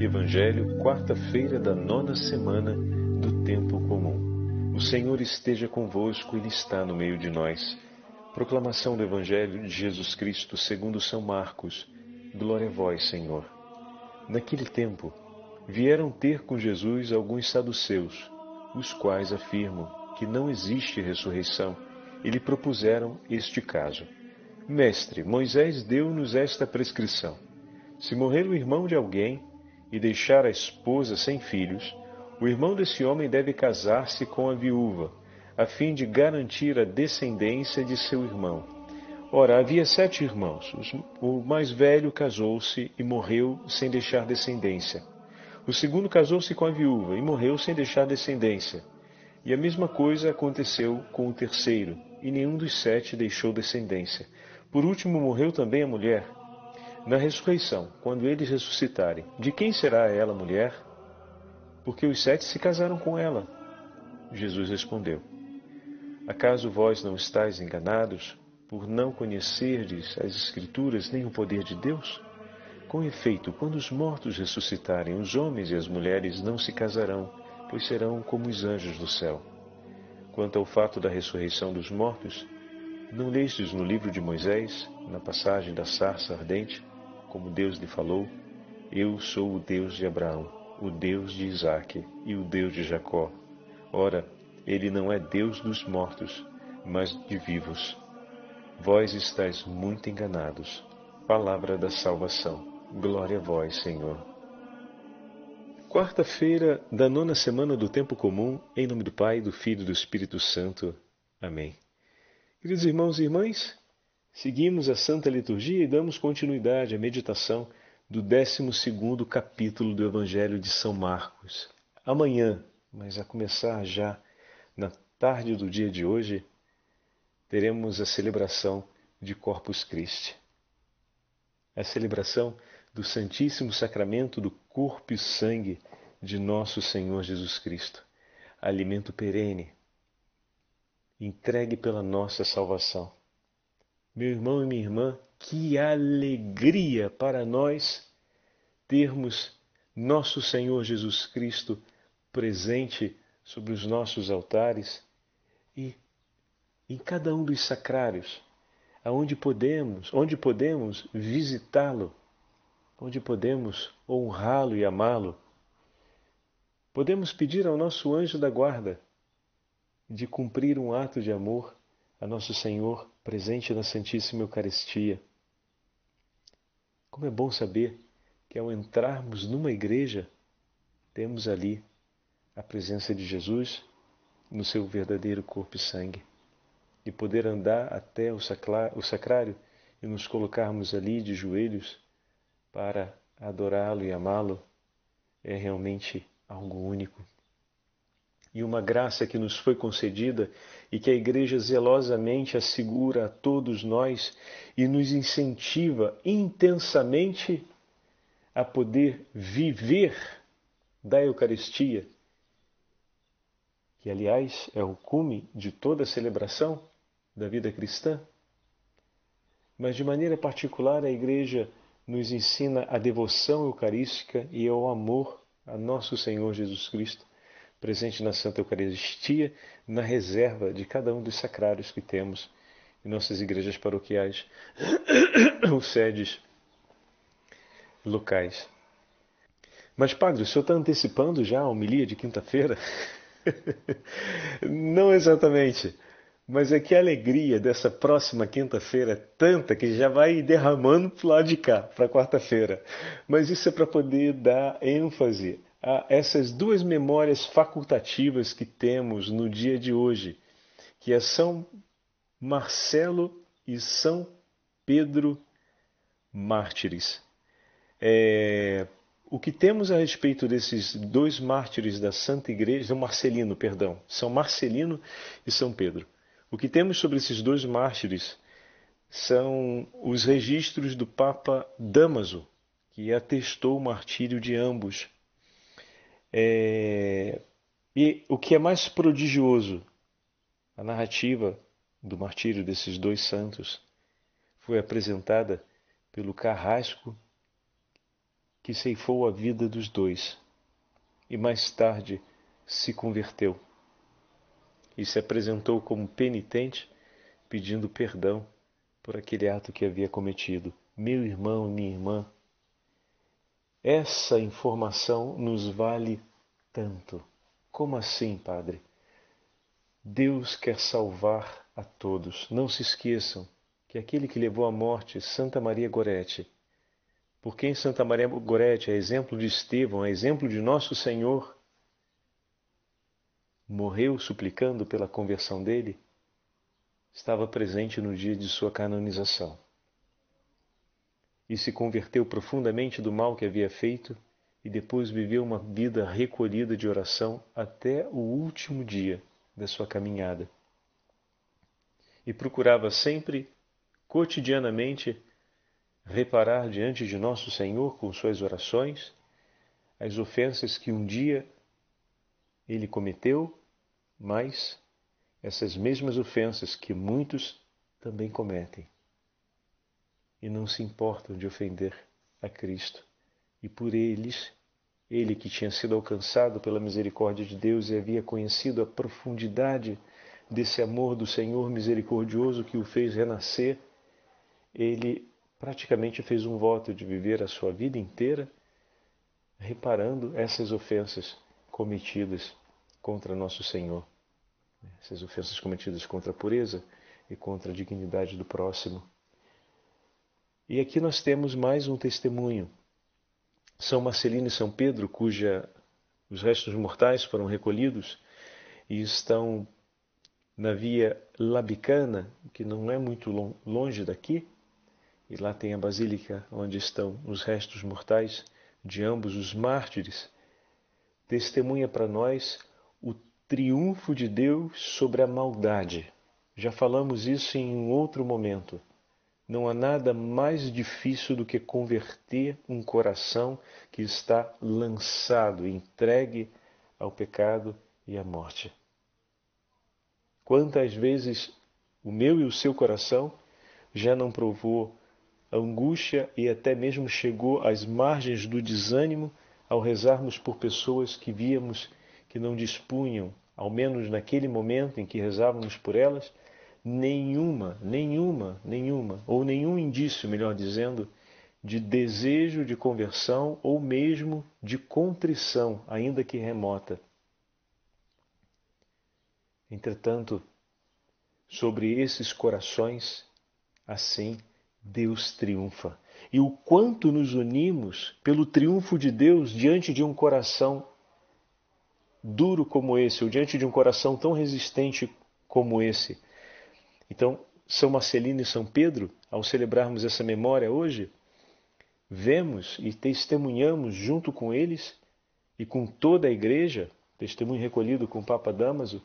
Evangelho, quarta-feira da nona semana do tempo comum. O Senhor esteja convosco, Ele está no meio de nós. Proclamação do Evangelho de Jesus Cristo segundo São Marcos. Glória a vós, Senhor. Naquele tempo, vieram ter com Jesus alguns saduceus, os quais afirmam que não existe ressurreição, e lhe propuseram este caso. Mestre, Moisés deu-nos esta prescrição. Se morrer o irmão de alguém e deixar a esposa sem filhos, o irmão desse homem deve casar-se com a viúva, a fim de garantir a descendência de seu irmão. Ora, havia sete irmãos. O mais velho casou-se e morreu sem deixar descendência. O segundo casou-se com a viúva e morreu sem deixar descendência. E a mesma coisa aconteceu com o terceiro, e nenhum dos sete deixou descendência. Por último, morreu também a mulher. Na ressurreição, quando eles ressuscitarem, de quem será ela mulher? Porque os sete se casaram com ela. Jesus respondeu: Acaso vós não estáis enganados por não conhecerdes as Escrituras nem o poder de Deus? Com efeito, quando os mortos ressuscitarem, os homens e as mulheres não se casarão, pois serão como os anjos do céu. Quanto ao fato da ressurreição dos mortos, não lestes no livro de Moisés, na passagem da sarça ardente, como Deus lhe falou: Eu sou o Deus de Abraão, o Deus de Isaque e o Deus de Jacó. Ora, ele não é Deus dos mortos, mas de vivos. Vós estáis muito enganados. Palavra da salvação. Glória a vós, Senhor. Quarta-feira da nona semana do tempo comum, em nome do Pai, do Filho e do Espírito Santo. Amém. Queridos irmãos e irmãs, seguimos a Santa Liturgia e damos continuidade à meditação do 12 capítulo do Evangelho de São Marcos. Amanhã, mas a começar já na tarde do dia de hoje, teremos a celebração de Corpus Christi. A celebração do Santíssimo Sacramento do corpo e sangue de nosso Senhor Jesus Cristo, alimento perene entregue pela nossa salvação. Meu irmão e minha irmã, que alegria para nós termos nosso Senhor Jesus Cristo presente sobre os nossos altares e em cada um dos sacrários, aonde podemos, onde podemos visitá-lo, onde podemos honrá-lo e amá-lo. Podemos pedir ao nosso anjo da guarda de cumprir um ato de amor a Nosso Senhor presente na Santíssima Eucaristia. Como é bom saber que ao entrarmos numa igreja, temos ali a presença de Jesus no seu verdadeiro corpo e sangue. E poder andar até o sacrário e nos colocarmos ali de joelhos para adorá-lo e amá-lo é realmente algo único e uma graça que nos foi concedida e que a Igreja zelosamente assegura a todos nós e nos incentiva intensamente a poder viver da Eucaristia, que aliás é o cume de toda a celebração da vida cristã. Mas de maneira particular a Igreja nos ensina a devoção eucarística e ao amor a nosso Senhor Jesus Cristo presente na Santa Eucaristia, na reserva de cada um dos sacrários que temos em nossas igrejas paroquiais ou sedes locais. Mas, Padre, o senhor está antecipando já a homilia de quinta-feira? Não exatamente. Mas é que a alegria dessa próxima quinta-feira é tanta que já vai derramando para lado de cá, para quarta-feira. Mas isso é para poder dar ênfase a essas duas memórias facultativas que temos no dia de hoje, que é São Marcelo e São Pedro mártires. É, o que temos a respeito desses dois mártires da Santa Igreja, São Marcelino, perdão, São Marcelino e São Pedro. O que temos sobre esses dois mártires são os registros do Papa Damaso, que atestou o martírio de ambos é... E o que é mais prodigioso, a narrativa do martírio desses dois santos foi apresentada pelo carrasco que ceifou a vida dos dois e mais tarde se converteu e se apresentou como penitente, pedindo perdão por aquele ato que havia cometido. Meu irmão, minha irmã, essa informação nos vale tanto. Como assim, Padre? Deus quer salvar a todos. Não se esqueçam que aquele que levou à morte Santa Maria Gorete, por quem Santa Maria Gorete é exemplo de Estevão, é exemplo de nosso Senhor, morreu suplicando pela conversão dele, estava presente no dia de sua canonização. E se converteu profundamente do mal que havia feito e depois viveu uma vida recolhida de oração até o último dia da sua caminhada. E procurava sempre, cotidianamente, reparar diante de nosso Senhor com suas orações as ofensas que um dia ele cometeu, mas essas mesmas ofensas que muitos também cometem e não se importam de ofender a Cristo. E por eles, ele que tinha sido alcançado pela misericórdia de Deus e havia conhecido a profundidade desse amor do Senhor misericordioso que o fez renascer, ele praticamente fez um voto de viver a sua vida inteira reparando essas ofensas cometidas contra nosso Senhor essas ofensas cometidas contra a pureza e contra a dignidade do próximo. E aqui nós temos mais um testemunho. São Marcelino e São Pedro, cuja os restos mortais foram recolhidos e estão na via Labicana, que não é muito longe daqui, e lá tem a basílica onde estão os restos mortais de ambos os mártires, testemunha para nós o triunfo de Deus sobre a maldade. Já falamos isso em um outro momento. Não há nada mais difícil do que converter um coração que está lançado, entregue ao pecado e à morte. Quantas vezes o meu e o seu coração já não provou angústia e até mesmo chegou às margens do desânimo ao rezarmos por pessoas que víamos que não dispunham ao menos naquele momento em que rezávamos por elas, nenhuma, nenhuma, nenhuma, ou nenhum indício, melhor dizendo, de desejo de conversão ou mesmo de contrição, ainda que remota. Entretanto, sobre esses corações, assim Deus triunfa. E o quanto nos unimos pelo triunfo de Deus diante de um coração duro como esse, ou diante de um coração tão resistente como esse. Então, São Marcelino e São Pedro, ao celebrarmos essa memória hoje, vemos e testemunhamos junto com eles e com toda a igreja, testemunho recolhido com o Papa Damaso,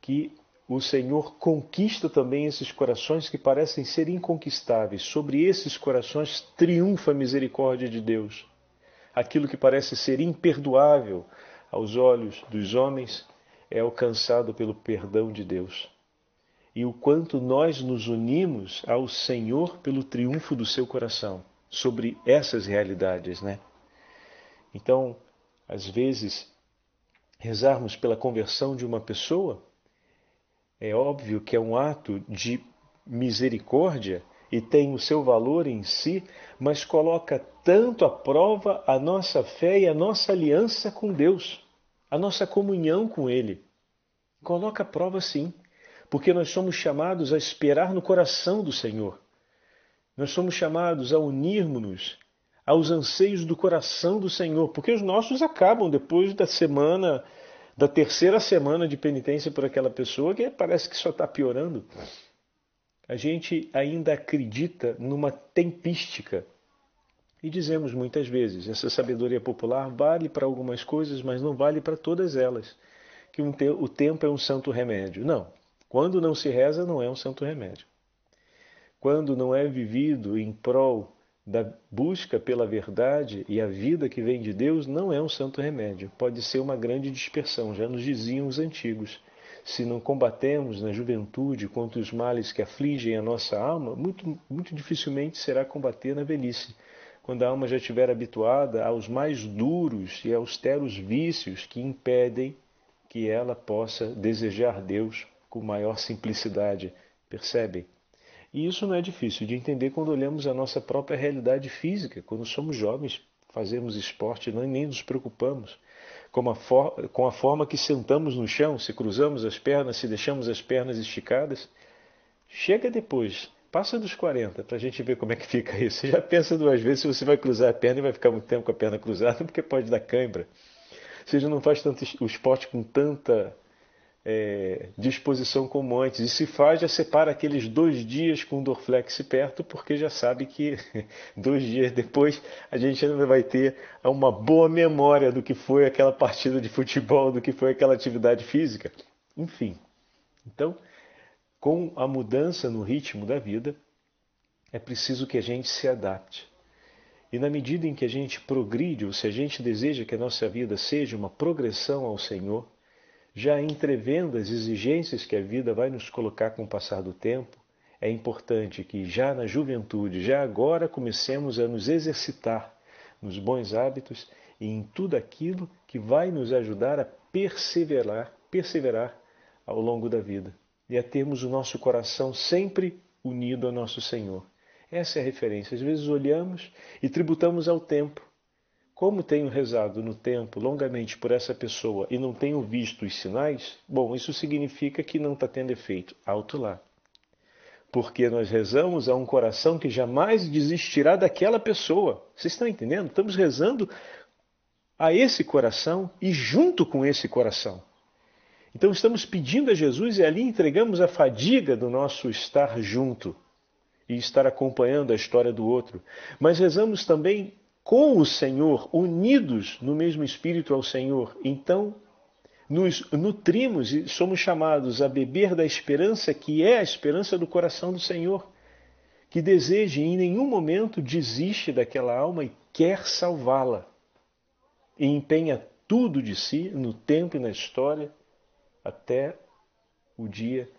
que o Senhor conquista também esses corações que parecem ser inconquistáveis. Sobre esses corações triunfa a misericórdia de Deus. Aquilo que parece ser imperdoável, aos olhos dos homens é alcançado pelo perdão de Deus. E o quanto nós nos unimos ao Senhor pelo triunfo do seu coração sobre essas realidades, né? Então, às vezes, rezarmos pela conversão de uma pessoa é óbvio que é um ato de misericórdia e tem o seu valor em si, mas coloca tanto à prova a nossa fé e a nossa aliança com Deus, a nossa comunhão com Ele. Coloca à prova sim, porque nós somos chamados a esperar no coração do Senhor. Nós somos chamados a unirmos-nos aos anseios do coração do Senhor, porque os nossos acabam depois da semana, da terceira semana de penitência por aquela pessoa que parece que só está piorando a gente ainda acredita numa tempística. E dizemos muitas vezes, essa sabedoria popular vale para algumas coisas, mas não vale para todas elas. Que um te o tempo é um santo remédio. Não. Quando não se reza, não é um santo remédio. Quando não é vivido em prol da busca pela verdade e a vida que vem de Deus, não é um santo remédio. Pode ser uma grande dispersão, já nos diziam os antigos se não combatemos na juventude contra os males que afligem a nossa alma, muito, muito dificilmente será combater na velhice, quando a alma já estiver habituada aos mais duros e austeros vícios que impedem que ela possa desejar Deus com maior simplicidade. Percebem? E isso não é difícil de entender quando olhamos a nossa própria realidade física. Quando somos jovens, fazemos esporte, não, nem nos preocupamos com a, for, com a forma que sentamos no chão, se cruzamos as pernas, se deixamos as pernas esticadas. Chega depois, passa dos 40, para a gente ver como é que fica isso. Você já pensa duas vezes se você vai cruzar a perna e vai ficar muito tempo com a perna cruzada, porque pode dar cãibra. Você já não faz tanto o esporte com tanta é, disposição como antes. E se faz, já separa aqueles dois dias com o Dorflex perto, porque já sabe que dois dias depois a gente ainda vai ter uma boa memória do que foi aquela partida de futebol, do que foi aquela atividade física. Enfim. Então, com a mudança no ritmo da vida, é preciso que a gente se adapte. E na medida em que a gente progride, ou se a gente deseja que a nossa vida seja uma progressão ao Senhor, já entrevendo as exigências que a vida vai nos colocar com o passar do tempo, é importante que já na juventude, já agora comecemos a nos exercitar nos bons hábitos e em tudo aquilo que vai nos ajudar a perseverar, perseverar ao longo da vida e a termos o nosso coração sempre unido ao nosso Senhor. Essa é a referência. Às vezes olhamos e tributamos ao tempo como tenho rezado no tempo longamente por essa pessoa e não tenho visto os sinais, bom, isso significa que não está tendo efeito. Alto lá. Porque nós rezamos a um coração que jamais desistirá daquela pessoa. Vocês estão entendendo? Estamos rezando a esse coração e junto com esse coração. Então estamos pedindo a Jesus e ali entregamos a fadiga do nosso estar junto e estar acompanhando a história do outro. Mas rezamos também com o Senhor, unidos no mesmo espírito ao Senhor, então nos nutrimos e somos chamados a beber da esperança que é a esperança do coração do Senhor, que deseja e em nenhum momento desiste daquela alma e quer salvá-la. E empenha tudo de si no tempo e na história até o dia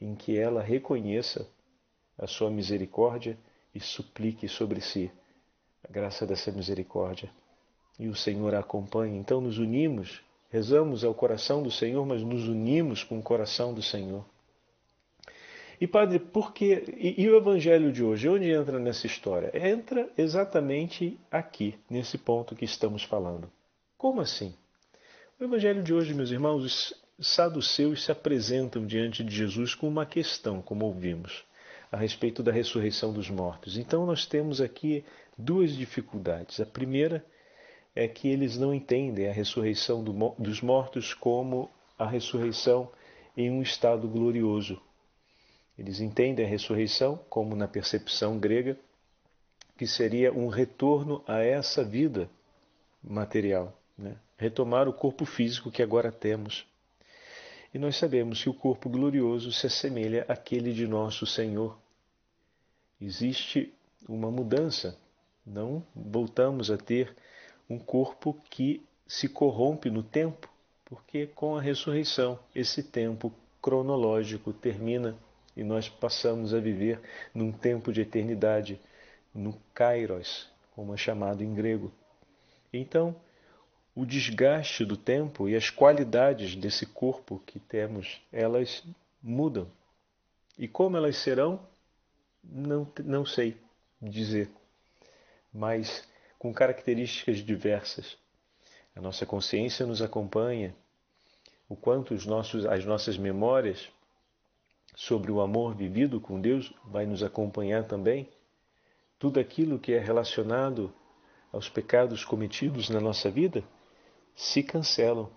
em que ela reconheça a sua misericórdia e suplique sobre si a graça dessa misericórdia. E o Senhor a acompanha. Então nos unimos, rezamos ao coração do Senhor, mas nos unimos com o coração do Senhor. E padre, por que e, e o evangelho de hoje, onde entra nessa história? Entra exatamente aqui, nesse ponto que estamos falando. Como assim? O evangelho de hoje, meus irmãos, os saduceus se apresentam diante de Jesus com uma questão, como ouvimos, a respeito da ressurreição dos mortos. Então nós temos aqui duas dificuldades. A primeira é que eles não entendem a ressurreição do, dos mortos como a ressurreição em um estado glorioso. Eles entendem a ressurreição como na percepção grega, que seria um retorno a essa vida material, né? retomar o corpo físico que agora temos. E nós sabemos que o corpo glorioso se assemelha àquele de nosso Senhor. Existe uma mudança não voltamos a ter um corpo que se corrompe no tempo, porque com a ressurreição esse tempo cronológico termina e nós passamos a viver num tempo de eternidade, no kairos, como é chamado em grego. Então, o desgaste do tempo e as qualidades desse corpo que temos, elas mudam. E como elas serão, não, não sei dizer mas com características diversas. A nossa consciência nos acompanha, o quanto os nossos, as nossas memórias sobre o amor vivido com Deus vai nos acompanhar também. Tudo aquilo que é relacionado aos pecados cometidos na nossa vida se cancelam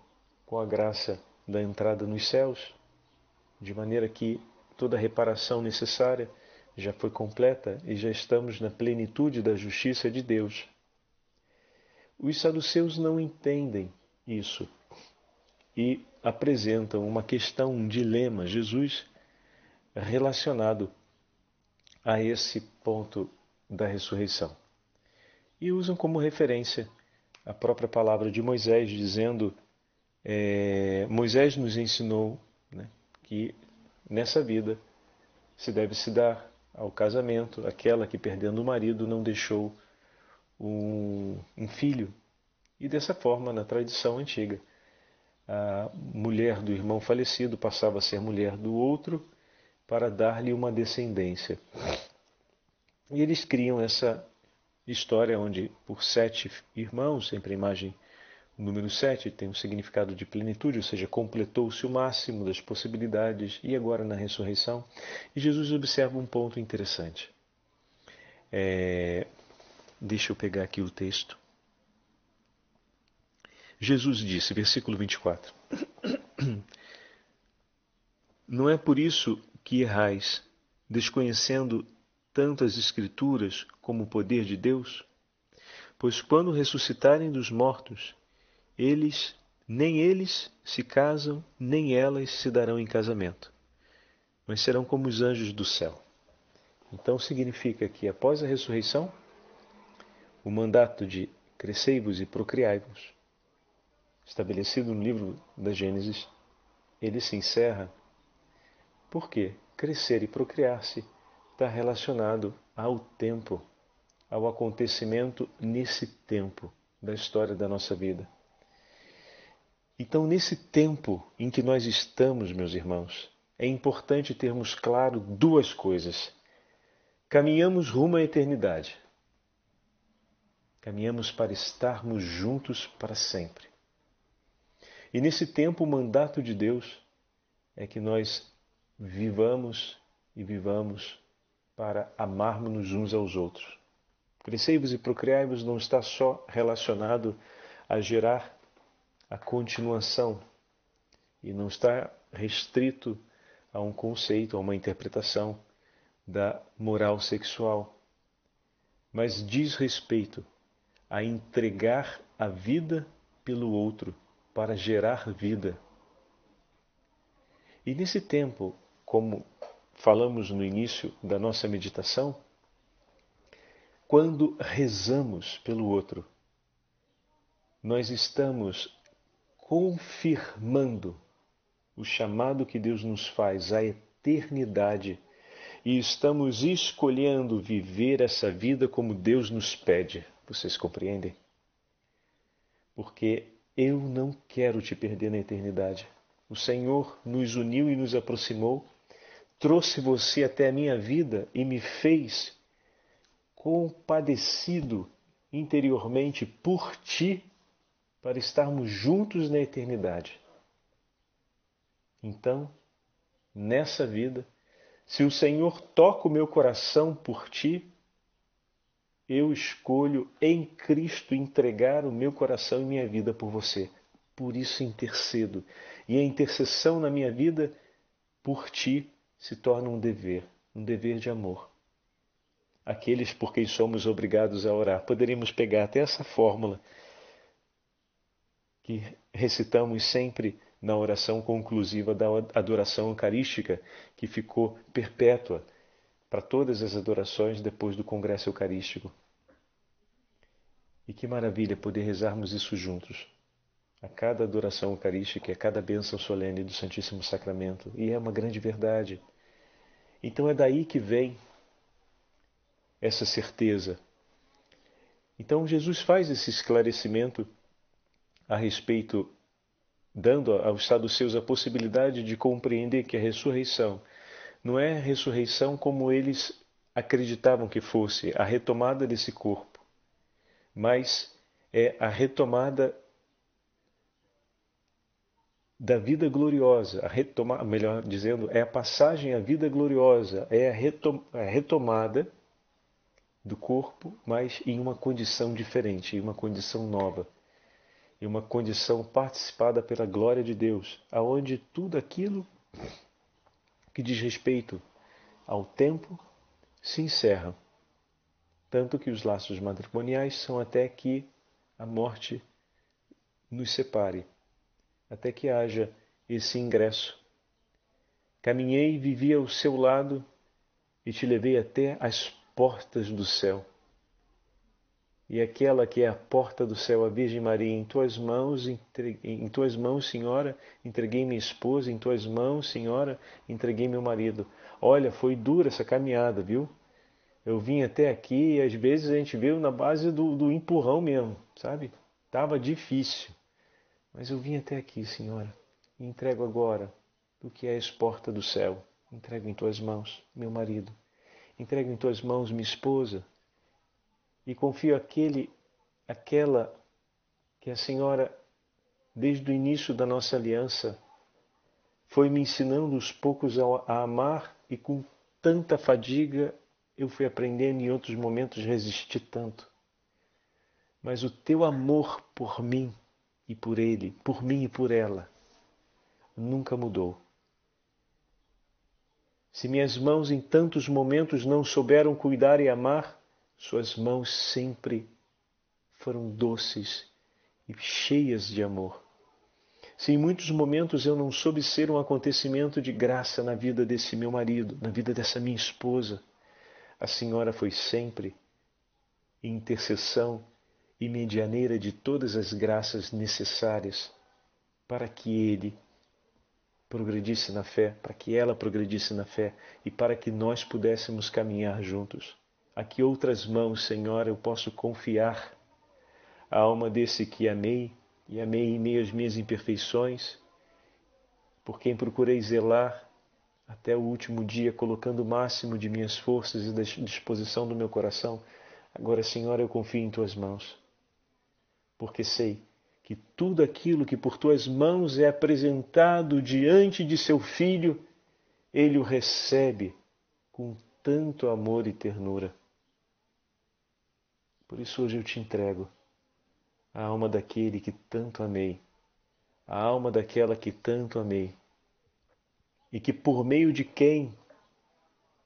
com a graça da entrada nos céus, de maneira que toda a reparação necessária já foi completa e já estamos na plenitude da justiça de Deus. Os saduceus não entendem isso e apresentam uma questão, um dilema, Jesus relacionado a esse ponto da ressurreição. E usam como referência a própria palavra de Moisés, dizendo: é, Moisés nos ensinou né, que nessa vida se deve se dar ao casamento, aquela que, perdendo o marido, não deixou um, um filho. E dessa forma, na tradição antiga, a mulher do irmão falecido passava a ser mulher do outro para dar-lhe uma descendência. E eles criam essa história onde, por sete irmãos, sempre a imagem o número sete tem um significado de plenitude, ou seja, completou-se o máximo das possibilidades e agora na ressurreição. E Jesus observa um ponto interessante. É, deixa eu pegar aqui o texto. Jesus disse, versículo 24: Não é por isso que errais, desconhecendo tanto as Escrituras como o poder de Deus? Pois quando ressuscitarem dos mortos, eles, nem eles se casam, nem elas se darão em casamento, mas serão como os anjos do céu. Então significa que após a ressurreição, o mandato de crescei-vos e procriai-vos estabelecido no livro da Gênesis, ele se encerra porque crescer e procriar-se está relacionado ao tempo, ao acontecimento nesse tempo da história da nossa vida. Então, nesse tempo em que nós estamos, meus irmãos, é importante termos claro duas coisas. Caminhamos rumo à eternidade. Caminhamos para estarmos juntos para sempre. E nesse tempo, o mandato de Deus é que nós vivamos e vivamos para amarmos uns aos outros. Crescei-vos e procriai-vos não está só relacionado a gerar a continuação e não está restrito a um conceito, a uma interpretação da moral sexual, mas diz respeito a entregar a vida pelo outro para gerar vida. E nesse tempo, como falamos no início da nossa meditação, quando rezamos pelo outro, nós estamos confirmando o chamado que Deus nos faz à eternidade e estamos escolhendo viver essa vida como Deus nos pede. Vocês compreendem? Porque eu não quero te perder na eternidade. O Senhor nos uniu e nos aproximou, trouxe você até a minha vida e me fez compadecido interiormente por ti para estarmos juntos na eternidade. Então, nessa vida, se o Senhor toca o meu coração por ti, eu escolho em Cristo entregar o meu coração e minha vida por você. Por isso intercedo. E a intercessão na minha vida por ti se torna um dever, um dever de amor. Aqueles por quem somos obrigados a orar. Poderíamos pegar até essa fórmula que recitamos sempre na oração conclusiva da adoração eucarística, que ficou perpétua para todas as adorações depois do Congresso Eucarístico. E que maravilha poder rezarmos isso juntos. A cada adoração eucarística, a cada bênção solene do Santíssimo Sacramento. E é uma grande verdade. Então é daí que vem essa certeza. Então Jesus faz esse esclarecimento a respeito, dando aos saduceus a possibilidade de compreender que a ressurreição não é a ressurreição como eles acreditavam que fosse, a retomada desse corpo, mas é a retomada da vida gloriosa, a retomada, melhor dizendo, é a passagem à vida gloriosa, é a retomada do corpo, mas em uma condição diferente, em uma condição nova e uma condição participada pela glória de Deus, aonde tudo aquilo que diz respeito ao tempo se encerra. Tanto que os laços matrimoniais são até que a morte nos separe, até que haja esse ingresso. Caminhei e vivi ao seu lado e te levei até as portas do céu e aquela que é a porta do céu, a Virgem Maria, em tuas mãos, entreguei, em tuas mãos, Senhora, entreguei minha esposa, em tuas mãos, Senhora, entreguei meu marido. Olha, foi dura essa caminhada, viu? Eu vim até aqui e às vezes a gente veio na base do, do empurrão mesmo, sabe? Tava difícil. Mas eu vim até aqui, Senhora, e entrego agora do que é a porta do céu. Entrego em tuas mãos, meu marido. Entrego em tuas mãos, minha esposa. E confio aquele, aquela que a Senhora, desde o início da nossa aliança, foi me ensinando aos poucos a amar e com tanta fadiga eu fui aprendendo em outros momentos resistir tanto. Mas o teu amor por mim e por ele, por mim e por ela, nunca mudou. Se minhas mãos em tantos momentos não souberam cuidar e amar, suas mãos sempre foram doces e cheias de amor. Se em muitos momentos eu não soube ser um acontecimento de graça na vida desse meu marido, na vida dessa minha esposa, a senhora foi sempre intercessão e medianeira de todas as graças necessárias para que ele progredisse na fé, para que ela progredisse na fé e para que nós pudéssemos caminhar juntos. A que outras mãos, Senhora, eu posso confiar a alma desse que amei e amei em meio às minhas imperfeições, por quem procurei zelar até o último dia, colocando o máximo de minhas forças e da disposição do meu coração. Agora, Senhora, eu confio em tuas mãos, porque sei que tudo aquilo que por tuas mãos é apresentado diante de seu filho, ele o recebe com tanto amor e ternura. Por isso hoje eu te entrego a alma daquele que tanto amei, a alma daquela que tanto amei e que por meio de quem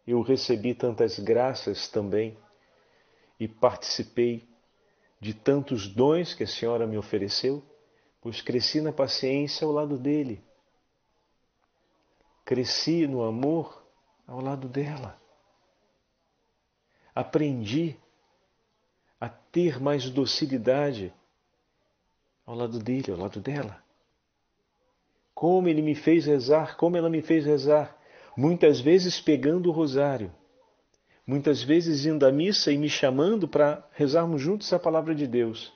eu recebi tantas graças também e participei de tantos dons que a Senhora me ofereceu, pois cresci na paciência ao lado dele, cresci no amor ao lado dela, aprendi a ter mais docilidade ao lado dele, ao lado dela. Como ele me fez rezar, como ela me fez rezar, muitas vezes pegando o rosário, muitas vezes indo à missa e me chamando para rezarmos juntos a palavra de Deus,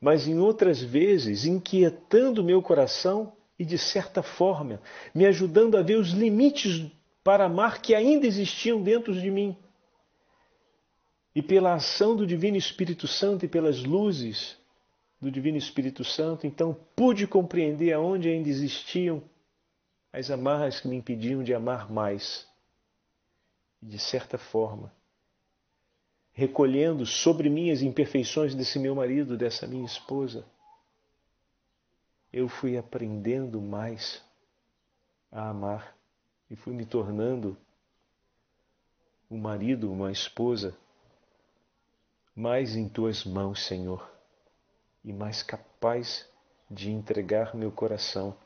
mas em outras vezes inquietando meu coração e, de certa forma, me ajudando a ver os limites para amar que ainda existiam dentro de mim. E pela ação do Divino Espírito Santo e pelas luzes do Divino Espírito Santo, então pude compreender aonde ainda existiam as amarras que me impediam de amar mais. De certa forma, recolhendo sobre mim as imperfeições desse meu marido, dessa minha esposa, eu fui aprendendo mais a amar e fui me tornando um marido, uma esposa, mais em tuas mãos, Senhor e mais capaz de entregar meu coração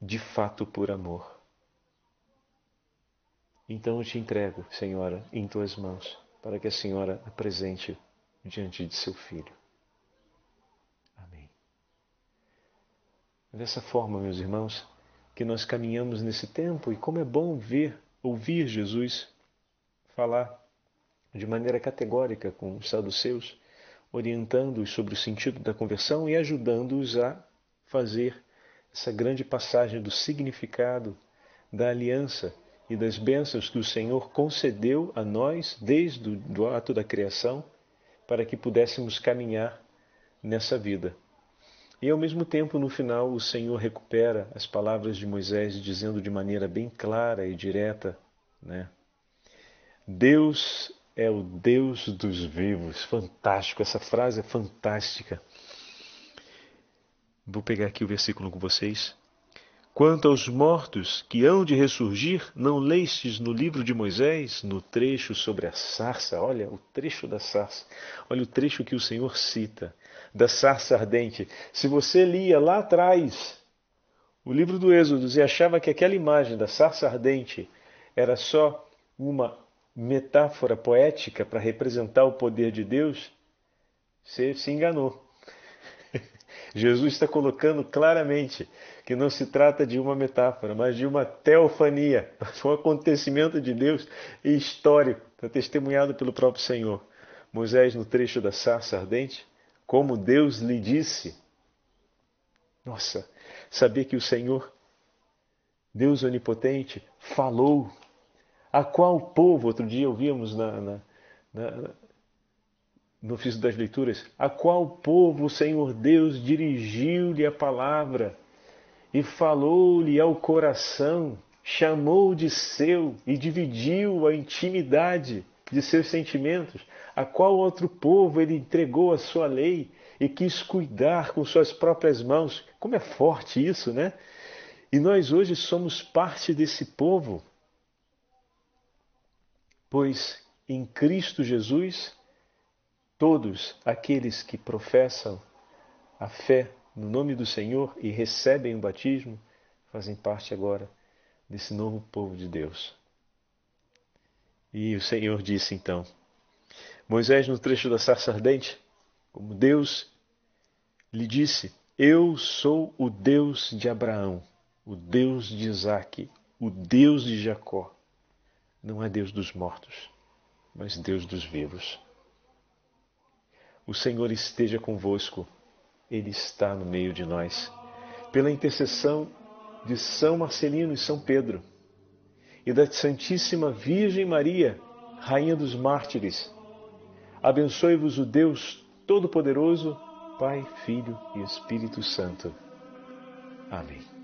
de fato por amor. Então eu te entrego, Senhora, em tuas mãos, para que a Senhora apresente diante de seu filho. Amém. Dessa forma, meus irmãos, que nós caminhamos nesse tempo e como é bom ver, ouvir Jesus falar de maneira categórica com os saduceus orientando-os sobre o sentido da conversão e ajudando-os a fazer essa grande passagem do significado da aliança e das bênçãos que o Senhor concedeu a nós desde o ato da criação para que pudéssemos caminhar nessa vida. E ao mesmo tempo, no final, o Senhor recupera as palavras de Moisés, dizendo de maneira bem clara e direta, né? Deus é o Deus dos vivos. Fantástico, essa frase é fantástica. Vou pegar aqui o versículo com vocês. Quanto aos mortos que hão de ressurgir, não leistes no livro de Moisés, no trecho sobre a sarça? Olha o trecho da sarça. Olha o trecho que o Senhor cita, da sarça ardente. Se você lia lá atrás o livro do Êxodo e achava que aquela imagem da sarça ardente era só uma metáfora poética para representar o poder de Deus, você se enganou. Jesus está colocando claramente que não se trata de uma metáfora, mas de uma teofania, um acontecimento de Deus histórico. testemunhado pelo próprio Senhor. Moisés, no trecho da sarça ardente, como Deus lhe disse. Nossa, saber que o Senhor, Deus onipotente, falou. A qual povo, outro dia ouvíamos na, na, na, no ofício das leituras, a qual povo o Senhor Deus dirigiu-lhe a palavra e falou-lhe ao coração, chamou de seu e dividiu a intimidade de seus sentimentos, a qual outro povo ele entregou a sua lei e quis cuidar com suas próprias mãos. Como é forte isso, né? E nós hoje somos parte desse povo, pois em Cristo Jesus, todos aqueles que professam a fé no nome do Senhor e recebem o batismo fazem parte agora desse novo povo de Deus. E o Senhor disse então: Moisés, no trecho da sarça ardente, como Deus lhe disse: Eu sou o Deus de Abraão, o Deus de Isaque, o Deus de Jacó. Não é Deus dos mortos, mas Deus dos vivos. O Senhor esteja convosco ele está no meio de nós. Pela intercessão de São Marcelino e São Pedro, e da Santíssima Virgem Maria, Rainha dos Mártires, abençoe-vos o Deus Todo-Poderoso, Pai, Filho e Espírito Santo. Amém.